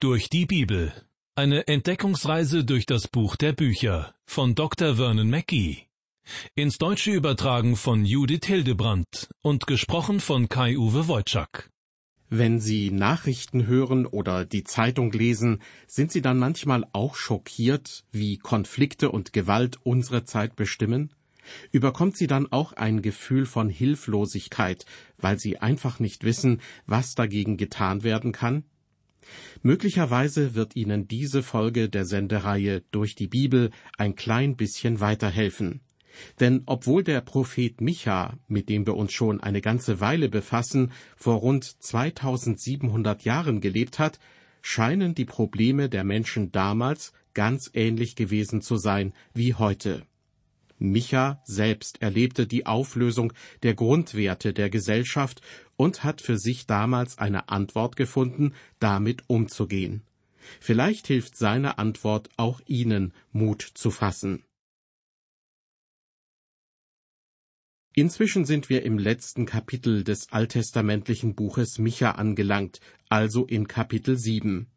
Durch die Bibel. Eine Entdeckungsreise durch das Buch der Bücher von Dr. Vernon Mackey. Ins Deutsche übertragen von Judith Hildebrandt und gesprochen von Kai-Uwe Wojczak. Wenn Sie Nachrichten hören oder die Zeitung lesen, sind Sie dann manchmal auch schockiert, wie Konflikte und Gewalt unsere Zeit bestimmen? Überkommt Sie dann auch ein Gefühl von Hilflosigkeit, weil Sie einfach nicht wissen, was dagegen getan werden kann? Möglicherweise wird Ihnen diese Folge der Sendereihe durch die Bibel ein klein bisschen weiterhelfen. Denn obwohl der Prophet Micha, mit dem wir uns schon eine ganze Weile befassen, vor rund 2700 Jahren gelebt hat, scheinen die Probleme der Menschen damals ganz ähnlich gewesen zu sein wie heute. Micha selbst erlebte die Auflösung der Grundwerte der Gesellschaft und hat für sich damals eine Antwort gefunden, damit umzugehen. Vielleicht hilft seine Antwort auch Ihnen, Mut zu fassen. Inzwischen sind wir im letzten Kapitel des alttestamentlichen Buches Micha angelangt, also in Kapitel 7.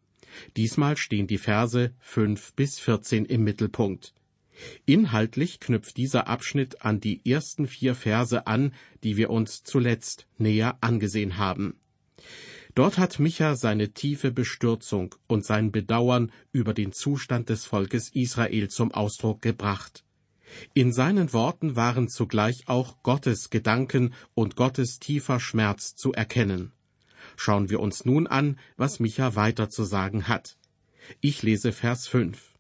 Diesmal stehen die Verse 5 bis 14 im Mittelpunkt. Inhaltlich knüpft dieser Abschnitt an die ersten vier Verse an, die wir uns zuletzt näher angesehen haben. Dort hat Micha seine tiefe Bestürzung und sein Bedauern über den Zustand des Volkes Israel zum Ausdruck gebracht. In seinen Worten waren zugleich auch Gottes Gedanken und Gottes tiefer Schmerz zu erkennen. Schauen wir uns nun an, was Micha weiter zu sagen hat. Ich lese Vers 5.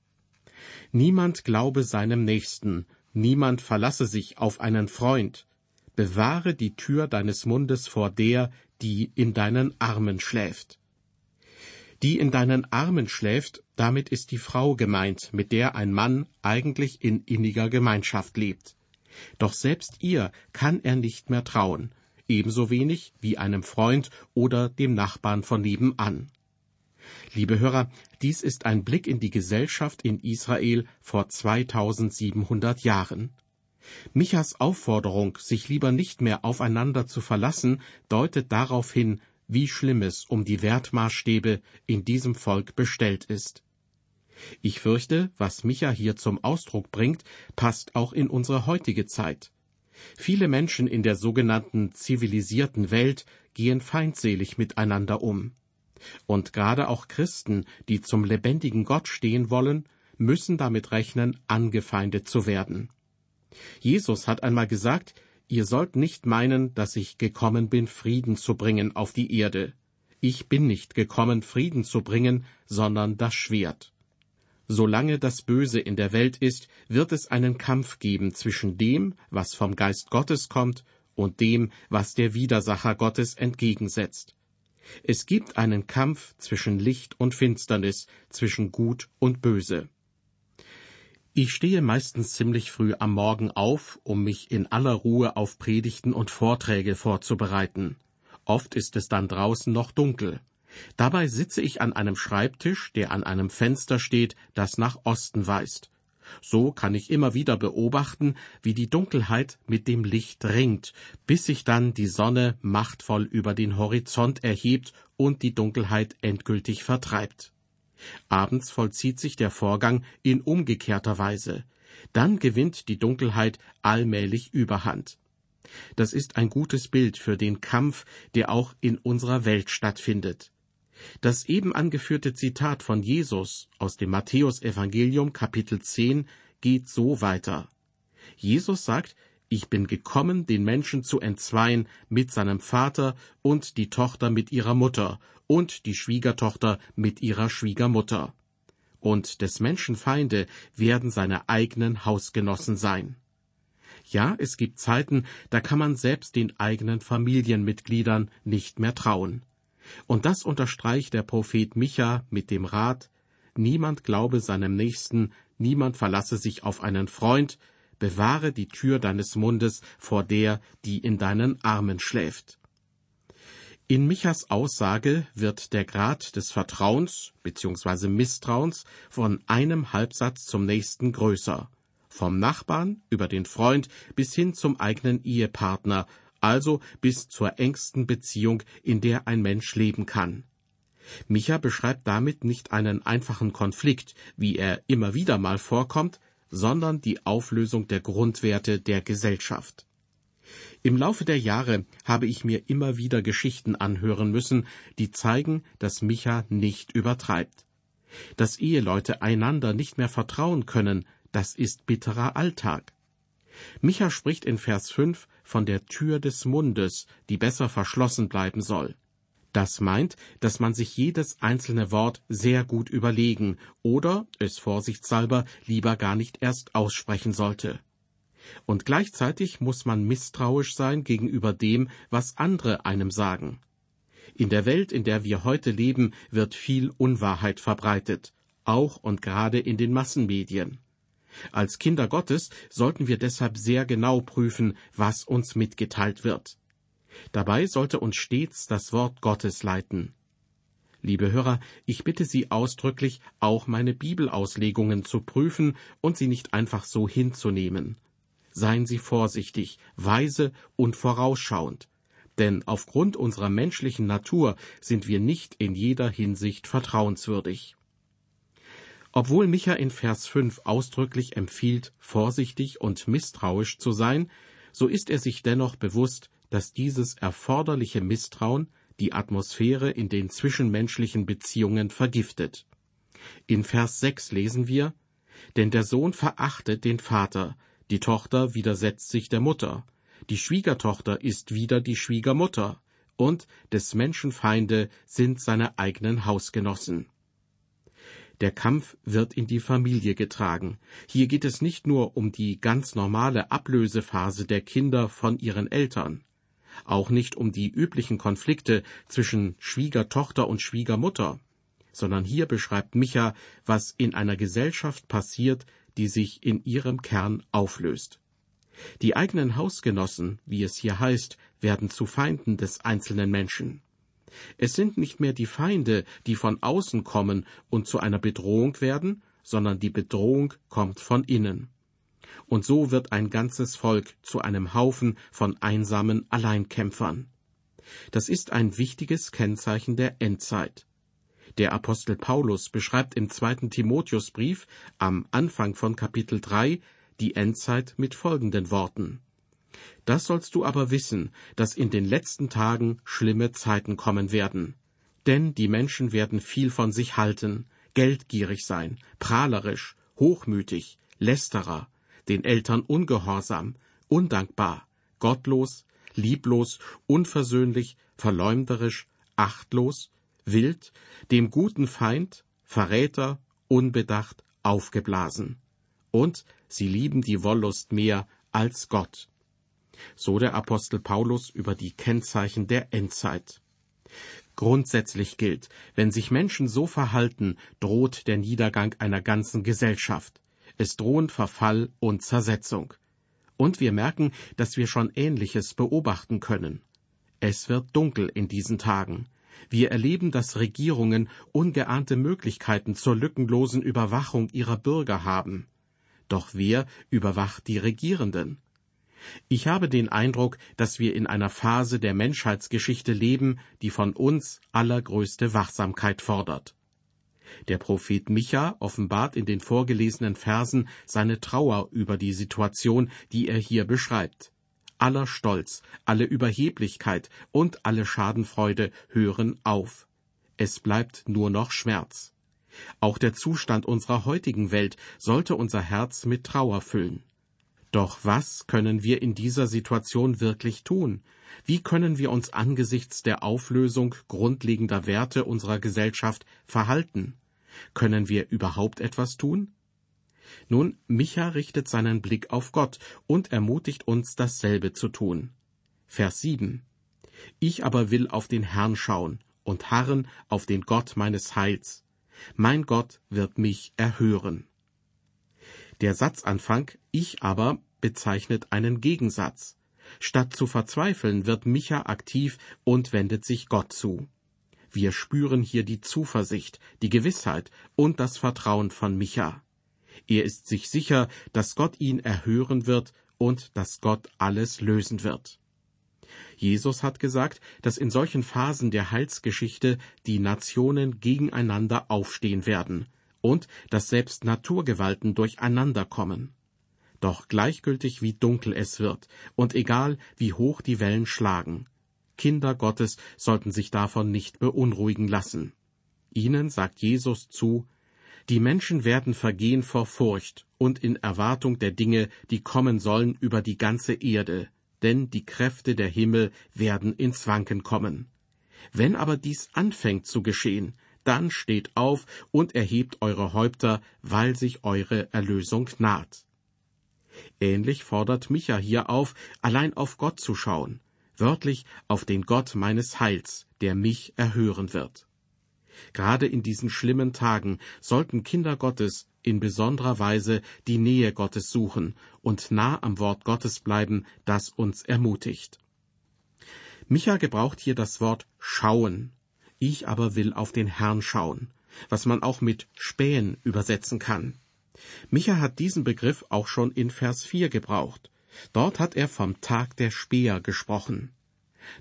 Niemand glaube seinem Nächsten, niemand verlasse sich auf einen Freund. Bewahre die Tür deines Mundes vor der, die in deinen Armen schläft. Die in deinen Armen schläft, damit ist die Frau gemeint, mit der ein Mann eigentlich in inniger Gemeinschaft lebt. Doch selbst ihr kann er nicht mehr trauen, ebenso wenig wie einem Freund oder dem Nachbarn von nebenan. Liebe Hörer, dies ist ein Blick in die Gesellschaft in Israel vor 2700 Jahren. Michas Aufforderung, sich lieber nicht mehr aufeinander zu verlassen, deutet darauf hin, wie schlimm es um die Wertmaßstäbe in diesem Volk bestellt ist. Ich fürchte, was Micha hier zum Ausdruck bringt, passt auch in unsere heutige Zeit. Viele Menschen in der sogenannten zivilisierten Welt gehen feindselig miteinander um. Und gerade auch Christen, die zum lebendigen Gott stehen wollen, müssen damit rechnen, angefeindet zu werden. Jesus hat einmal gesagt, ihr sollt nicht meinen, dass ich gekommen bin, Frieden zu bringen auf die Erde. Ich bin nicht gekommen, Frieden zu bringen, sondern das Schwert. Solange das Böse in der Welt ist, wird es einen Kampf geben zwischen dem, was vom Geist Gottes kommt, und dem, was der Widersacher Gottes entgegensetzt. Es gibt einen Kampf zwischen Licht und Finsternis, zwischen Gut und Böse. Ich stehe meistens ziemlich früh am Morgen auf, um mich in aller Ruhe auf Predigten und Vorträge vorzubereiten. Oft ist es dann draußen noch dunkel. Dabei sitze ich an einem Schreibtisch, der an einem Fenster steht, das nach Osten weist. So kann ich immer wieder beobachten, wie die Dunkelheit mit dem Licht ringt, bis sich dann die Sonne machtvoll über den Horizont erhebt und die Dunkelheit endgültig vertreibt. Abends vollzieht sich der Vorgang in umgekehrter Weise. Dann gewinnt die Dunkelheit allmählich Überhand. Das ist ein gutes Bild für den Kampf, der auch in unserer Welt stattfindet. Das eben angeführte Zitat von Jesus aus dem Matthäusevangelium Kapitel 10 geht so weiter. Jesus sagt, ich bin gekommen, den Menschen zu entzweien mit seinem Vater und die Tochter mit ihrer Mutter und die Schwiegertochter mit ihrer Schwiegermutter. Und des Menschen Feinde werden seine eigenen Hausgenossen sein. Ja, es gibt Zeiten, da kann man selbst den eigenen Familienmitgliedern nicht mehr trauen. Und das unterstreicht der Prophet Micha mit dem Rat, niemand glaube seinem Nächsten, niemand verlasse sich auf einen Freund, bewahre die Tür deines Mundes vor der, die in deinen Armen schläft. In Michas Aussage wird der Grad des Vertrauens bzw. Misstrauens von einem Halbsatz zum nächsten größer, vom Nachbarn über den Freund bis hin zum eigenen Ehepartner also bis zur engsten Beziehung, in der ein Mensch leben kann. Micha beschreibt damit nicht einen einfachen Konflikt, wie er immer wieder mal vorkommt, sondern die Auflösung der Grundwerte der Gesellschaft. Im Laufe der Jahre habe ich mir immer wieder Geschichten anhören müssen, die zeigen, dass Micha nicht übertreibt. Dass Eheleute einander nicht mehr vertrauen können, das ist bitterer Alltag. Micha spricht in Vers 5 von der Tür des Mundes, die besser verschlossen bleiben soll. Das meint, dass man sich jedes einzelne Wort sehr gut überlegen oder es vorsichtshalber lieber gar nicht erst aussprechen sollte. Und gleichzeitig muss man misstrauisch sein gegenüber dem, was andere einem sagen. In der Welt, in der wir heute leben, wird viel Unwahrheit verbreitet, auch und gerade in den Massenmedien. Als Kinder Gottes sollten wir deshalb sehr genau prüfen, was uns mitgeteilt wird. Dabei sollte uns stets das Wort Gottes leiten. Liebe Hörer, ich bitte Sie ausdrücklich, auch meine Bibelauslegungen zu prüfen und sie nicht einfach so hinzunehmen. Seien Sie vorsichtig, weise und vorausschauend, denn aufgrund unserer menschlichen Natur sind wir nicht in jeder Hinsicht vertrauenswürdig. Obwohl Micha in Vers 5 ausdrücklich empfiehlt, vorsichtig und misstrauisch zu sein, so ist er sich dennoch bewusst, dass dieses erforderliche Misstrauen die Atmosphäre in den zwischenmenschlichen Beziehungen vergiftet. In Vers 6 lesen wir, denn der Sohn verachtet den Vater, die Tochter widersetzt sich der Mutter, die Schwiegertochter ist wieder die Schwiegermutter, und des Menschen Feinde sind seine eigenen Hausgenossen. Der Kampf wird in die Familie getragen. Hier geht es nicht nur um die ganz normale Ablösephase der Kinder von ihren Eltern, auch nicht um die üblichen Konflikte zwischen Schwiegertochter und Schwiegermutter, sondern hier beschreibt Micha, was in einer Gesellschaft passiert, die sich in ihrem Kern auflöst. Die eigenen Hausgenossen, wie es hier heißt, werden zu Feinden des einzelnen Menschen. Es sind nicht mehr die Feinde, die von außen kommen und zu einer Bedrohung werden, sondern die Bedrohung kommt von innen. Und so wird ein ganzes Volk zu einem Haufen von einsamen Alleinkämpfern. Das ist ein wichtiges Kennzeichen der Endzeit. Der Apostel Paulus beschreibt im zweiten Timotheusbrief am Anfang von Kapitel 3 die Endzeit mit folgenden Worten. Das sollst du aber wissen, dass in den letzten Tagen schlimme Zeiten kommen werden. Denn die Menschen werden viel von sich halten, geldgierig sein, prahlerisch, hochmütig, lästerer, den Eltern ungehorsam, undankbar, gottlos, lieblos, unversöhnlich, verleumderisch, achtlos, wild, dem guten Feind, Verräter, unbedacht, aufgeblasen. Und sie lieben die Wollust mehr als Gott so der Apostel Paulus über die Kennzeichen der Endzeit. Grundsätzlich gilt, wenn sich Menschen so verhalten, droht der Niedergang einer ganzen Gesellschaft. Es drohen Verfall und Zersetzung. Und wir merken, dass wir schon Ähnliches beobachten können. Es wird dunkel in diesen Tagen. Wir erleben, dass Regierungen ungeahnte Möglichkeiten zur lückenlosen Überwachung ihrer Bürger haben. Doch wer überwacht die Regierenden? Ich habe den Eindruck, dass wir in einer Phase der Menschheitsgeschichte leben, die von uns allergrößte Wachsamkeit fordert. Der Prophet Micha offenbart in den vorgelesenen Versen seine Trauer über die Situation, die er hier beschreibt. Aller Stolz, alle Überheblichkeit und alle Schadenfreude hören auf. Es bleibt nur noch Schmerz. Auch der Zustand unserer heutigen Welt sollte unser Herz mit Trauer füllen. Doch was können wir in dieser Situation wirklich tun? Wie können wir uns angesichts der Auflösung grundlegender Werte unserer Gesellschaft verhalten? Können wir überhaupt etwas tun? Nun, Micha richtet seinen Blick auf Gott und ermutigt uns, dasselbe zu tun. Vers 7. Ich aber will auf den Herrn schauen und harren auf den Gott meines Heils. Mein Gott wird mich erhören. Der Satzanfang Ich aber bezeichnet einen Gegensatz. Statt zu verzweifeln, wird Micha aktiv und wendet sich Gott zu. Wir spüren hier die Zuversicht, die Gewissheit und das Vertrauen von Micha. Er ist sich sicher, dass Gott ihn erhören wird und dass Gott alles lösen wird. Jesus hat gesagt, dass in solchen Phasen der Heilsgeschichte die Nationen gegeneinander aufstehen werden und dass selbst Naturgewalten durcheinander kommen. Doch gleichgültig wie dunkel es wird und egal wie hoch die Wellen schlagen, Kinder Gottes sollten sich davon nicht beunruhigen lassen. Ihnen sagt Jesus zu, die Menschen werden vergehen vor Furcht und in Erwartung der Dinge, die kommen sollen über die ganze Erde, denn die Kräfte der Himmel werden ins Wanken kommen. Wenn aber dies anfängt zu geschehen, dann steht auf und erhebt eure Häupter, weil sich eure Erlösung naht. Ähnlich fordert Micha hier auf, allein auf Gott zu schauen, wörtlich auf den Gott meines Heils, der mich erhören wird. Gerade in diesen schlimmen Tagen sollten Kinder Gottes in besonderer Weise die Nähe Gottes suchen und nah am Wort Gottes bleiben, das uns ermutigt. Micha gebraucht hier das Wort schauen. Ich aber will auf den Herrn schauen, was man auch mit spähen übersetzen kann. Micha hat diesen Begriff auch schon in Vers 4 gebraucht. Dort hat er vom Tag der Späher gesprochen.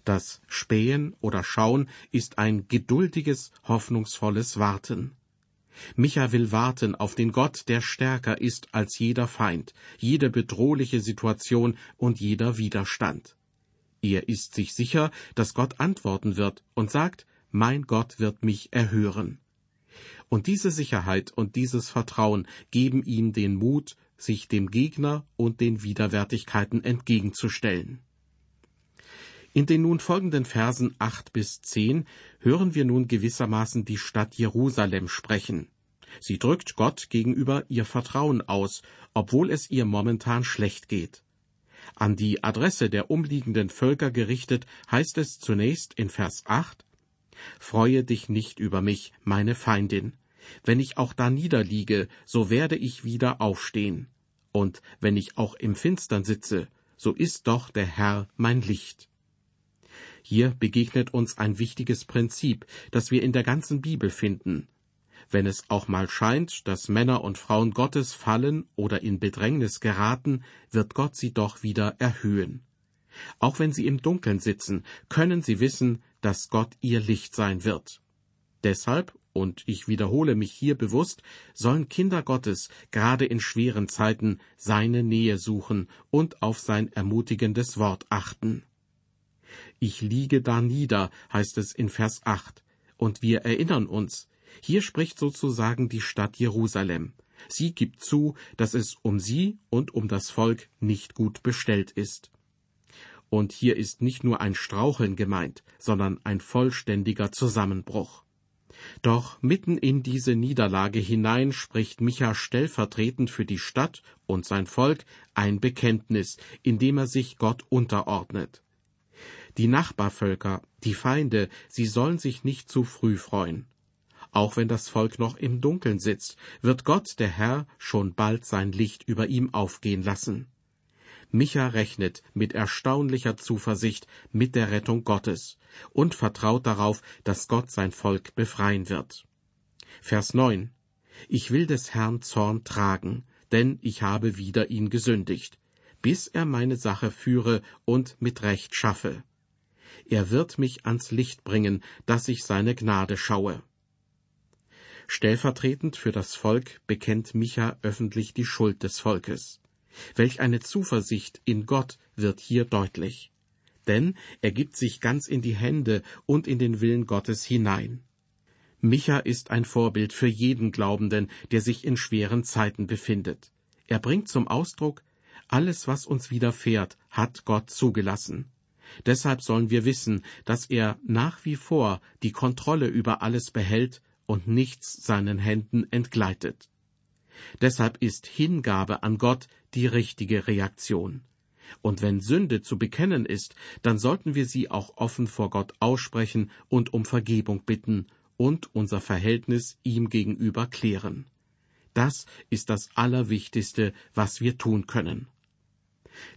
Das Spähen oder Schauen ist ein geduldiges, hoffnungsvolles Warten. Micha will warten auf den Gott, der stärker ist als jeder Feind, jede bedrohliche Situation und jeder Widerstand. Er ist sich sicher, dass Gott antworten wird und sagt, mein Gott wird mich erhören. Und diese Sicherheit und dieses Vertrauen geben ihm den Mut, sich dem Gegner und den Widerwärtigkeiten entgegenzustellen. In den nun folgenden Versen acht bis zehn hören wir nun gewissermaßen die Stadt Jerusalem sprechen. Sie drückt Gott gegenüber ihr Vertrauen aus, obwohl es ihr momentan schlecht geht. An die Adresse der umliegenden Völker gerichtet heißt es zunächst in Vers 8, Freue dich nicht über mich, meine Feindin. Wenn ich auch da niederliege, so werde ich wieder aufstehen. Und wenn ich auch im Finstern sitze, so ist doch der Herr mein Licht. Hier begegnet uns ein wichtiges Prinzip, das wir in der ganzen Bibel finden. Wenn es auch mal scheint, dass Männer und Frauen Gottes fallen oder in Bedrängnis geraten, wird Gott sie doch wieder erhöhen. Auch wenn sie im Dunkeln sitzen, können sie wissen, dass Gott ihr Licht sein wird. Deshalb, und ich wiederhole mich hier bewusst, sollen Kinder Gottes gerade in schweren Zeiten seine Nähe suchen und auf sein ermutigendes Wort achten. Ich liege da nieder, heißt es in Vers 8. Und wir erinnern uns, hier spricht sozusagen die Stadt Jerusalem. Sie gibt zu, dass es um sie und um das Volk nicht gut bestellt ist. Und hier ist nicht nur ein Straucheln gemeint, sondern ein vollständiger Zusammenbruch. Doch mitten in diese Niederlage hinein spricht Micha stellvertretend für die Stadt und sein Volk ein Bekenntnis, in dem er sich Gott unterordnet. Die Nachbarvölker, die Feinde, sie sollen sich nicht zu früh freuen. Auch wenn das Volk noch im Dunkeln sitzt, wird Gott, der Herr, schon bald sein Licht über ihm aufgehen lassen. Micha rechnet mit erstaunlicher Zuversicht mit der Rettung Gottes und vertraut darauf, dass Gott sein Volk befreien wird. Vers 9 Ich will des Herrn Zorn tragen, denn ich habe wider ihn gesündigt, bis er meine Sache führe und mit Recht schaffe er wird mich ans Licht bringen, dass ich seine Gnade schaue. Stellvertretend für das Volk bekennt Micha öffentlich die Schuld des Volkes. Welch eine Zuversicht in Gott wird hier deutlich. Denn er gibt sich ganz in die Hände und in den Willen Gottes hinein. Micha ist ein Vorbild für jeden Glaubenden, der sich in schweren Zeiten befindet. Er bringt zum Ausdruck, alles, was uns widerfährt, hat Gott zugelassen. Deshalb sollen wir wissen, dass er nach wie vor die Kontrolle über alles behält und nichts seinen Händen entgleitet. Deshalb ist Hingabe an Gott die richtige Reaktion. Und wenn Sünde zu bekennen ist, dann sollten wir sie auch offen vor Gott aussprechen und um Vergebung bitten und unser Verhältnis ihm gegenüber klären. Das ist das Allerwichtigste, was wir tun können.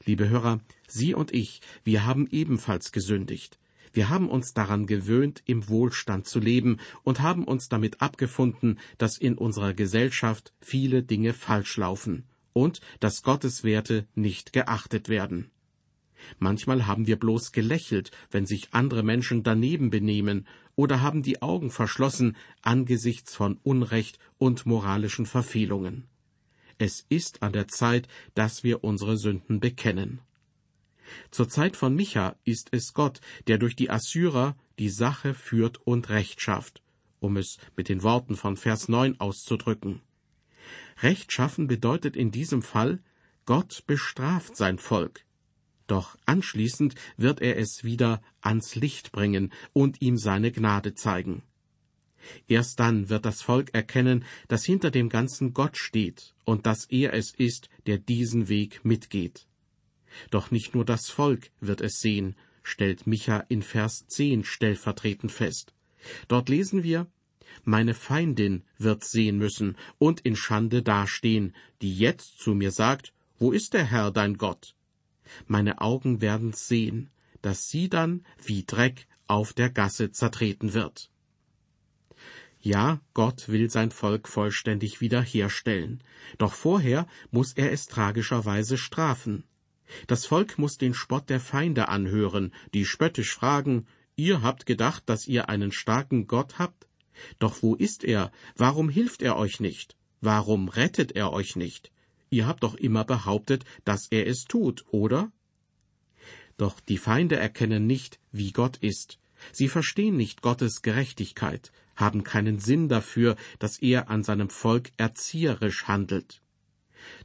Liebe Hörer, Sie und ich, wir haben ebenfalls gesündigt. Wir haben uns daran gewöhnt, im Wohlstand zu leben und haben uns damit abgefunden, dass in unserer Gesellschaft viele Dinge falsch laufen und dass Gottes Werte nicht geachtet werden. Manchmal haben wir bloß gelächelt, wenn sich andere Menschen daneben benehmen, oder haben die Augen verschlossen angesichts von Unrecht und moralischen Verfehlungen. Es ist an der Zeit, dass wir unsere Sünden bekennen. Zur Zeit von Micha ist es Gott, der durch die Assyrer die Sache führt und Recht schafft, um es mit den Worten von Vers 9 auszudrücken. Recht schaffen bedeutet in diesem Fall, Gott bestraft sein Volk, doch anschließend wird er es wieder ans Licht bringen und ihm seine Gnade zeigen. Erst dann wird das Volk erkennen, dass hinter dem Ganzen Gott steht und dass er es ist, der diesen Weg mitgeht. Doch nicht nur das Volk wird es sehen, stellt Micha in Vers 10 stellvertretend fest. Dort lesen wir, meine Feindin wird sehen müssen und in Schande dastehen, die jetzt zu mir sagt, wo ist der Herr dein Gott? meine Augen werden's sehen, dass sie dann wie Dreck auf der Gasse zertreten wird. Ja, Gott will sein Volk vollständig wiederherstellen, doch vorher muss er es tragischerweise strafen. Das Volk muss den Spott der Feinde anhören, die spöttisch fragen, Ihr habt gedacht, dass ihr einen starken Gott habt? Doch wo ist er? Warum hilft er euch nicht? Warum rettet er euch nicht? Ihr habt doch immer behauptet, dass er es tut, oder? Doch die Feinde erkennen nicht, wie Gott ist. Sie verstehen nicht Gottes Gerechtigkeit, haben keinen Sinn dafür, dass er an seinem Volk erzieherisch handelt.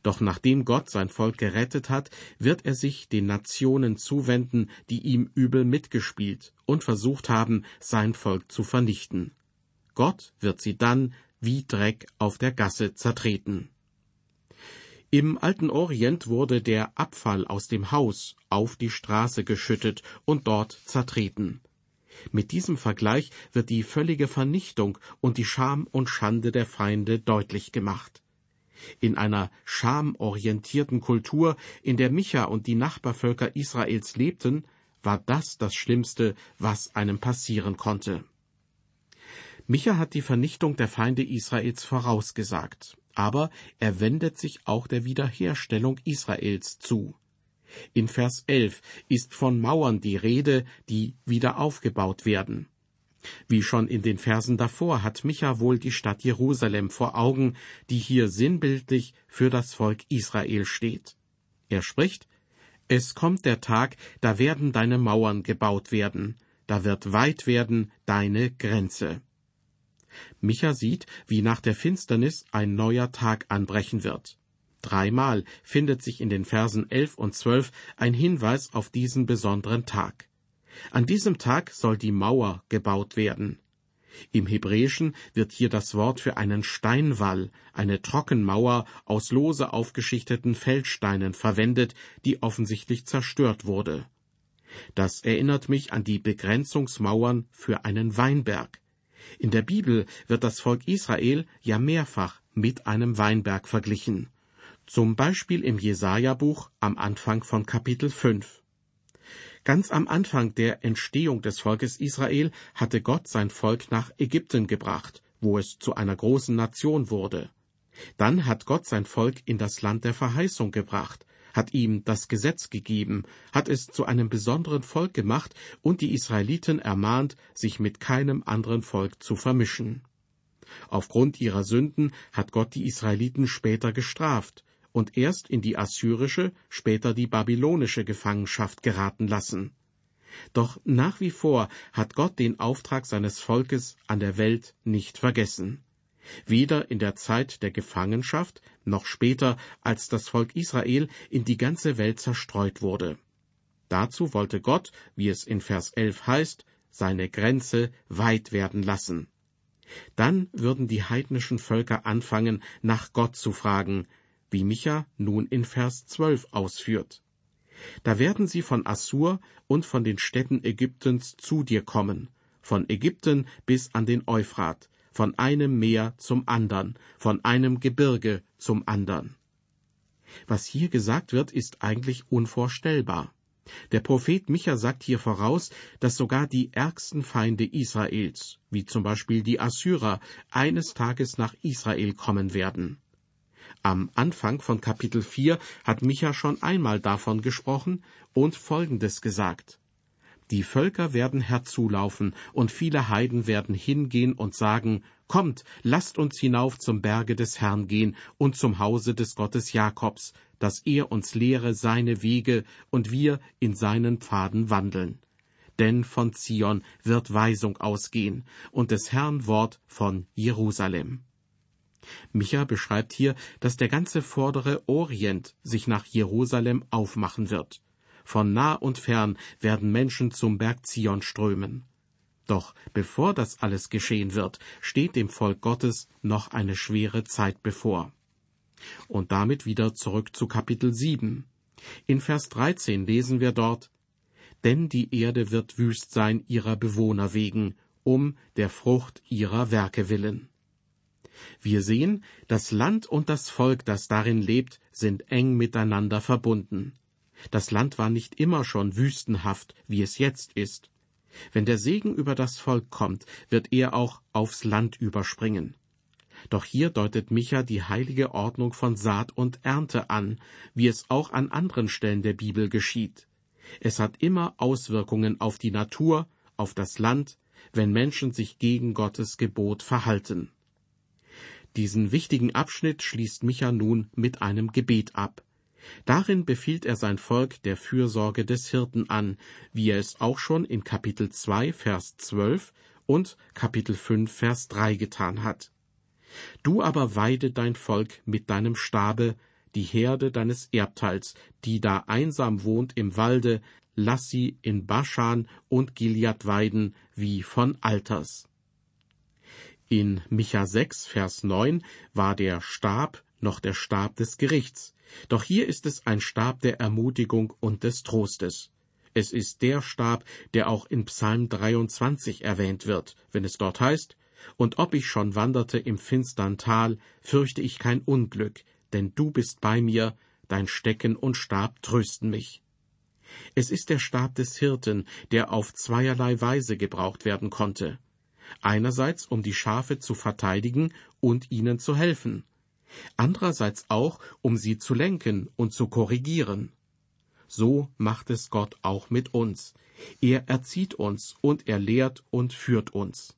Doch nachdem Gott sein Volk gerettet hat, wird er sich den Nationen zuwenden, die ihm übel mitgespielt und versucht haben, sein Volk zu vernichten. Gott wird sie dann wie Dreck auf der Gasse zertreten. Im alten Orient wurde der Abfall aus dem Haus auf die Straße geschüttet und dort zertreten. Mit diesem Vergleich wird die völlige Vernichtung und die Scham und Schande der Feinde deutlich gemacht. In einer schamorientierten Kultur, in der Micha und die Nachbarvölker Israels lebten, war das das Schlimmste, was einem passieren konnte. Micha hat die Vernichtung der Feinde Israels vorausgesagt aber er wendet sich auch der Wiederherstellung Israels zu. In Vers 11 ist von Mauern die Rede, die wieder aufgebaut werden. Wie schon in den Versen davor hat Micha wohl die Stadt Jerusalem vor Augen, die hier sinnbildlich für das Volk Israel steht. Er spricht, Es kommt der Tag, da werden deine Mauern gebaut werden, da wird weit werden deine Grenze. Micha sieht, wie nach der Finsternis ein neuer Tag anbrechen wird. Dreimal findet sich in den Versen elf und zwölf ein Hinweis auf diesen besonderen Tag. An diesem Tag soll die Mauer gebaut werden. Im Hebräischen wird hier das Wort für einen Steinwall, eine Trockenmauer aus lose aufgeschichteten Feldsteinen verwendet, die offensichtlich zerstört wurde. Das erinnert mich an die Begrenzungsmauern für einen Weinberg. In der Bibel wird das Volk Israel ja mehrfach mit einem Weinberg verglichen. Zum Beispiel im Jesaja-Buch am Anfang von Kapitel 5. Ganz am Anfang der Entstehung des Volkes Israel hatte Gott sein Volk nach Ägypten gebracht, wo es zu einer großen Nation wurde. Dann hat Gott sein Volk in das Land der Verheißung gebracht, hat ihm das Gesetz gegeben, hat es zu einem besonderen Volk gemacht und die Israeliten ermahnt, sich mit keinem anderen Volk zu vermischen. Aufgrund ihrer Sünden hat Gott die Israeliten später gestraft und erst in die assyrische, später die babylonische Gefangenschaft geraten lassen. Doch nach wie vor hat Gott den Auftrag seines Volkes an der Welt nicht vergessen weder in der Zeit der Gefangenschaft noch später, als das Volk Israel in die ganze Welt zerstreut wurde. Dazu wollte Gott, wie es in Vers 11 heißt, seine Grenze weit werden lassen. Dann würden die heidnischen Völker anfangen, nach Gott zu fragen, wie Micha nun in Vers 12 ausführt. Da werden sie von Assur und von den Städten Ägyptens zu dir kommen, von Ägypten bis an den Euphrat, von einem Meer zum andern, von einem Gebirge zum andern. Was hier gesagt wird, ist eigentlich unvorstellbar. Der Prophet Micha sagt hier voraus, dass sogar die ärgsten Feinde Israels, wie zum Beispiel die Assyrer, eines Tages nach Israel kommen werden. Am Anfang von Kapitel 4 hat Micha schon einmal davon gesprochen und Folgendes gesagt. Die Völker werden herzulaufen, und viele Heiden werden hingehen und sagen, Kommt, lasst uns hinauf zum Berge des Herrn gehen und zum Hause des Gottes Jakobs, dass er uns lehre seine Wege und wir in seinen Pfaden wandeln. Denn von Zion wird Weisung ausgehen und des Herrn Wort von Jerusalem. Micha beschreibt hier, dass der ganze vordere Orient sich nach Jerusalem aufmachen wird. Von nah und fern werden Menschen zum Berg Zion strömen. Doch bevor das alles geschehen wird, steht dem Volk Gottes noch eine schwere Zeit bevor. Und damit wieder zurück zu Kapitel 7. In Vers 13 lesen wir dort, Denn die Erde wird wüst sein ihrer Bewohner wegen, um der Frucht ihrer Werke willen. Wir sehen, das Land und das Volk, das darin lebt, sind eng miteinander verbunden. Das Land war nicht immer schon wüstenhaft, wie es jetzt ist. Wenn der Segen über das Volk kommt, wird er auch aufs Land überspringen. Doch hier deutet Micha die heilige Ordnung von Saat und Ernte an, wie es auch an anderen Stellen der Bibel geschieht. Es hat immer Auswirkungen auf die Natur, auf das Land, wenn Menschen sich gegen Gottes Gebot verhalten. Diesen wichtigen Abschnitt schließt Micha nun mit einem Gebet ab. Darin befiehlt er sein Volk der Fürsorge des Hirten an, wie er es auch schon in Kapitel 2, Vers 12 und Kapitel 5, Vers 3 getan hat. Du aber weide dein Volk mit deinem Stabe, die Herde deines Erbteils, die da einsam wohnt im Walde, lass sie in Baschan und Gilead weiden, wie von Alters. In Micha 6, Vers 9 war der Stab noch der Stab des Gerichts, doch hier ist es ein Stab der Ermutigung und des Trostes. Es ist der Stab, der auch in Psalm 23 erwähnt wird, wenn es dort heißt, und ob ich schon wanderte im finstern Tal, fürchte ich kein Unglück, denn du bist bei mir, dein Stecken und Stab trösten mich. Es ist der Stab des Hirten, der auf zweierlei Weise gebraucht werden konnte. Einerseits, um die Schafe zu verteidigen und ihnen zu helfen, andererseits auch, um sie zu lenken und zu korrigieren. So macht es Gott auch mit uns. Er erzieht uns und er lehrt und führt uns.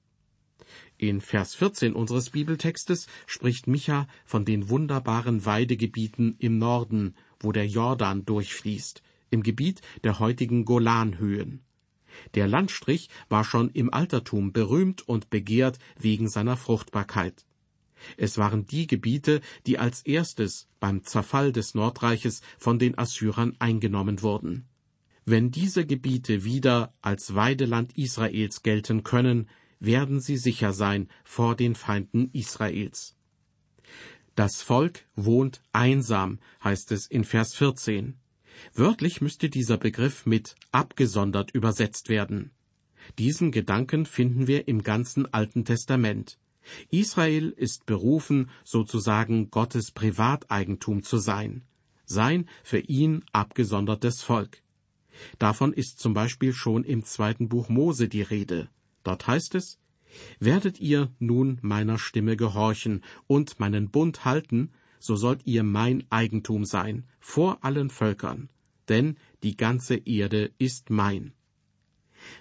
In Vers 14 unseres Bibeltextes spricht Micha von den wunderbaren Weidegebieten im Norden, wo der Jordan durchfließt, im Gebiet der heutigen Golanhöhen. Der Landstrich war schon im Altertum berühmt und begehrt wegen seiner Fruchtbarkeit. Es waren die Gebiete, die als erstes beim Zerfall des Nordreiches von den Assyrern eingenommen wurden. Wenn diese Gebiete wieder als Weideland Israels gelten können, werden sie sicher sein vor den Feinden Israels. Das Volk wohnt einsam, heißt es in Vers 14. Wörtlich müsste dieser Begriff mit abgesondert übersetzt werden. Diesen Gedanken finden wir im ganzen Alten Testament. Israel ist berufen, sozusagen Gottes Privateigentum zu sein, sein für ihn abgesondertes Volk. Davon ist zum Beispiel schon im zweiten Buch Mose die Rede. Dort heißt es, Werdet ihr nun meiner Stimme gehorchen und meinen Bund halten, so sollt ihr mein Eigentum sein vor allen Völkern, denn die ganze Erde ist mein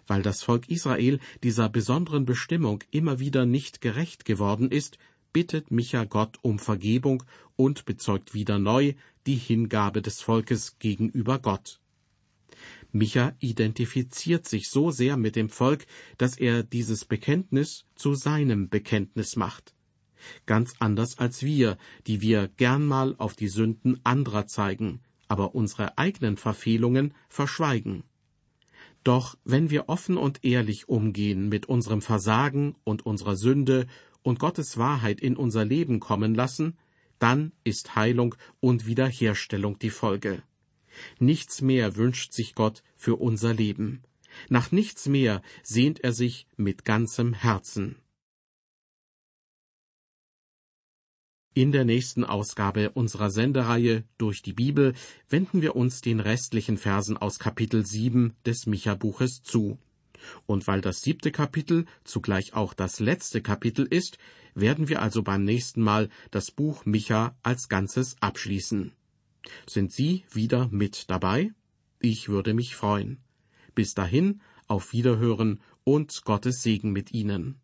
weil das Volk Israel dieser besonderen Bestimmung immer wieder nicht gerecht geworden ist, bittet Micha Gott um Vergebung und bezeugt wieder neu die Hingabe des Volkes gegenüber Gott. Micha identifiziert sich so sehr mit dem Volk, dass er dieses Bekenntnis zu seinem Bekenntnis macht. Ganz anders als wir, die wir gern mal auf die Sünden anderer zeigen, aber unsere eigenen Verfehlungen verschweigen. Doch wenn wir offen und ehrlich umgehen mit unserem Versagen und unserer Sünde und Gottes Wahrheit in unser Leben kommen lassen, dann ist Heilung und Wiederherstellung die Folge. Nichts mehr wünscht sich Gott für unser Leben. Nach nichts mehr sehnt er sich mit ganzem Herzen. In der nächsten Ausgabe unserer Sendereihe Durch die Bibel wenden wir uns den restlichen Versen aus Kapitel 7 des Micha-Buches zu. Und weil das siebte Kapitel zugleich auch das letzte Kapitel ist, werden wir also beim nächsten Mal das Buch Micha als Ganzes abschließen. Sind Sie wieder mit dabei? Ich würde mich freuen. Bis dahin, auf Wiederhören und Gottes Segen mit Ihnen.